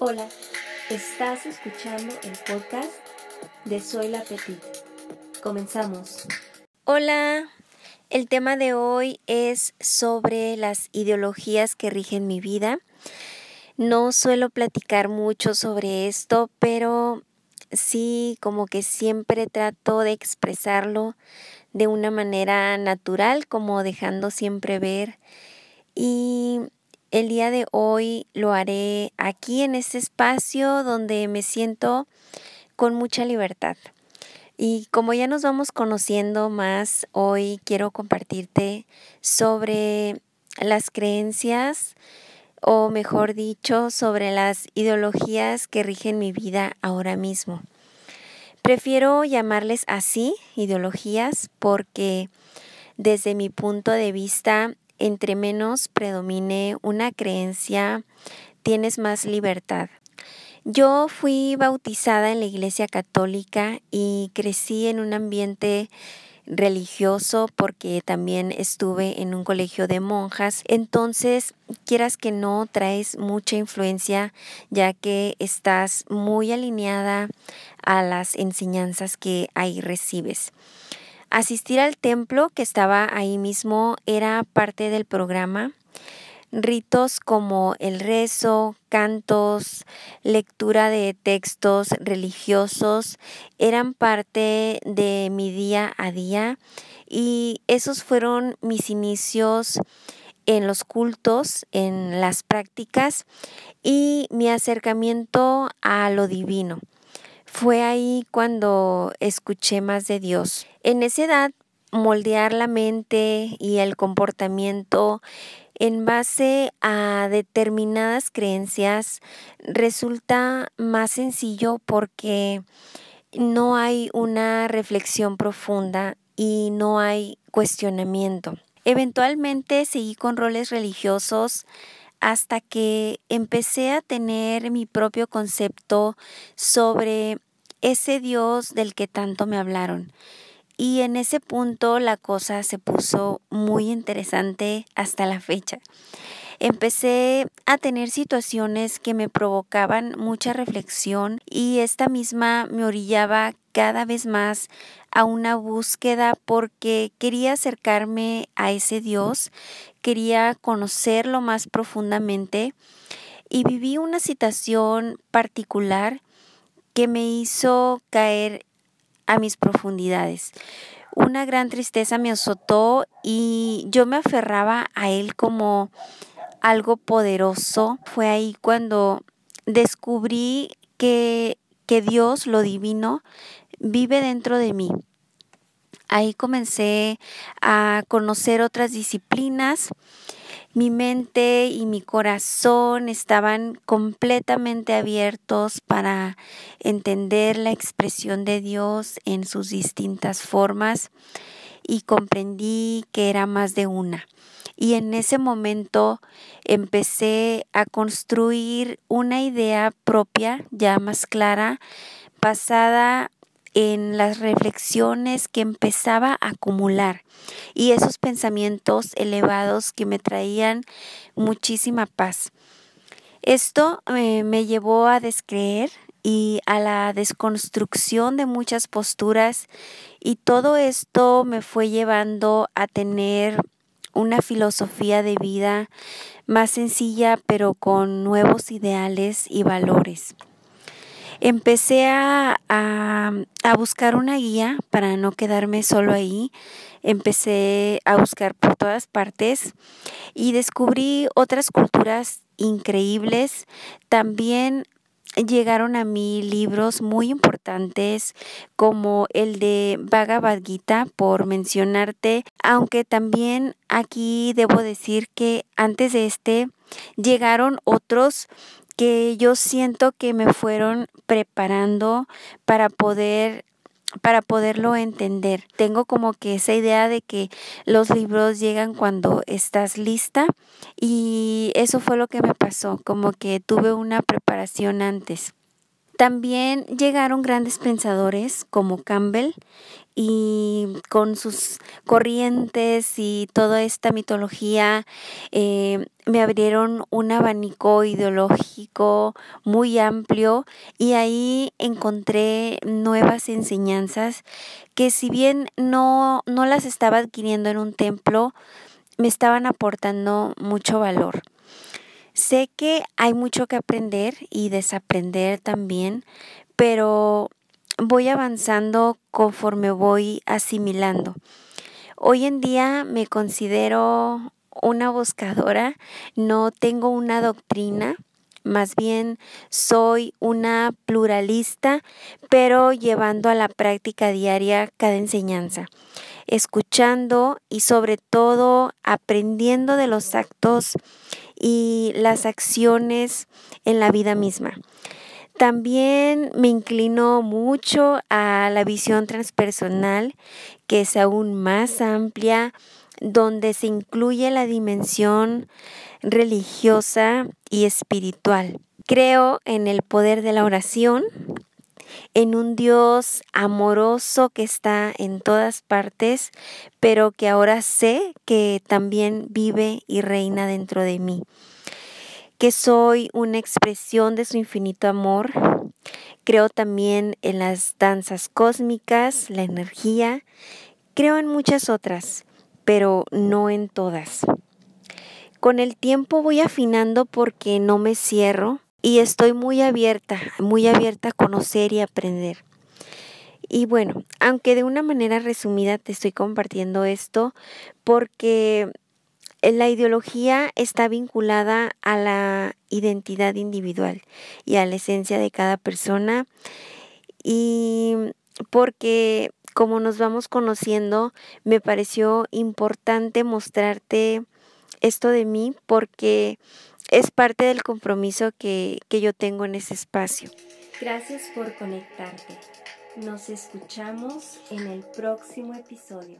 Hola, estás escuchando el podcast de Soy la Petit. Comenzamos. Hola, el tema de hoy es sobre las ideologías que rigen mi vida. No suelo platicar mucho sobre esto, pero sí como que siempre trato de expresarlo de una manera natural, como dejando siempre ver. Y el día de hoy lo haré aquí en este espacio donde me siento con mucha libertad. Y como ya nos vamos conociendo más, hoy quiero compartirte sobre las creencias o mejor dicho, sobre las ideologías que rigen mi vida ahora mismo. Prefiero llamarles así, ideologías, porque desde mi punto de vista entre menos predomine una creencia, tienes más libertad. Yo fui bautizada en la Iglesia Católica y crecí en un ambiente religioso porque también estuve en un colegio de monjas. Entonces, quieras que no, traes mucha influencia ya que estás muy alineada a las enseñanzas que ahí recibes. Asistir al templo que estaba ahí mismo era parte del programa. Ritos como el rezo, cantos, lectura de textos religiosos eran parte de mi día a día y esos fueron mis inicios en los cultos, en las prácticas y mi acercamiento a lo divino. Fue ahí cuando escuché más de Dios. En esa edad, moldear la mente y el comportamiento en base a determinadas creencias resulta más sencillo porque no hay una reflexión profunda y no hay cuestionamiento. Eventualmente seguí con roles religiosos hasta que empecé a tener mi propio concepto sobre ese Dios del que tanto me hablaron. Y en ese punto la cosa se puso muy interesante hasta la fecha. Empecé a tener situaciones que me provocaban mucha reflexión y esta misma me orillaba cada vez más a una búsqueda porque quería acercarme a ese Dios, quería conocerlo más profundamente y viví una situación particular que me hizo caer a mis profundidades. Una gran tristeza me azotó y yo me aferraba a él como algo poderoso. Fue ahí cuando descubrí que, que Dios, lo divino, vive dentro de mí. Ahí comencé a conocer otras disciplinas mi mente y mi corazón estaban completamente abiertos para entender la expresión de Dios en sus distintas formas y comprendí que era más de una. Y en ese momento empecé a construir una idea propia ya más clara, basada en las reflexiones que empezaba a acumular y esos pensamientos elevados que me traían muchísima paz. Esto eh, me llevó a descreer y a la desconstrucción de muchas posturas y todo esto me fue llevando a tener una filosofía de vida más sencilla pero con nuevos ideales y valores empecé a, buscar una guía para no quedarme solo ahí. Empecé a buscar por todas partes y descubrí otras culturas increíbles. También llegaron a mí libros muy importantes como el de Bhagavad Gita, por mencionarte, aunque también aquí debo decir que antes de este llegaron otros que yo siento que me fueron preparando para poder para poderlo entender. Tengo como que esa idea de que los libros llegan cuando estás lista y eso fue lo que me pasó, como que tuve una preparación antes. También llegaron grandes pensadores como Campbell y con sus corrientes y toda esta mitología eh, me abrieron un abanico ideológico muy amplio y ahí encontré nuevas enseñanzas que si bien no, no las estaba adquiriendo en un templo, me estaban aportando mucho valor. Sé que hay mucho que aprender y desaprender también, pero voy avanzando conforme voy asimilando. Hoy en día me considero una buscadora, no tengo una doctrina, más bien soy una pluralista, pero llevando a la práctica diaria cada enseñanza, escuchando y sobre todo aprendiendo de los actos y las acciones en la vida misma. También me inclino mucho a la visión transpersonal, que es aún más amplia, donde se incluye la dimensión religiosa y espiritual. Creo en el poder de la oración, en un Dios amoroso que está en todas partes, pero que ahora sé que también vive y reina dentro de mí, que soy una expresión de su infinito amor. Creo también en las danzas cósmicas, la energía, creo en muchas otras, pero no en todas. Con el tiempo voy afinando porque no me cierro y estoy muy abierta, muy abierta a conocer y aprender. Y bueno, aunque de una manera resumida te estoy compartiendo esto porque la ideología está vinculada a la identidad individual y a la esencia de cada persona y porque como nos vamos conociendo, me pareció importante mostrarte esto de mí porque es parte del compromiso que, que yo tengo en ese espacio. Gracias por conectarte. Nos escuchamos en el próximo episodio.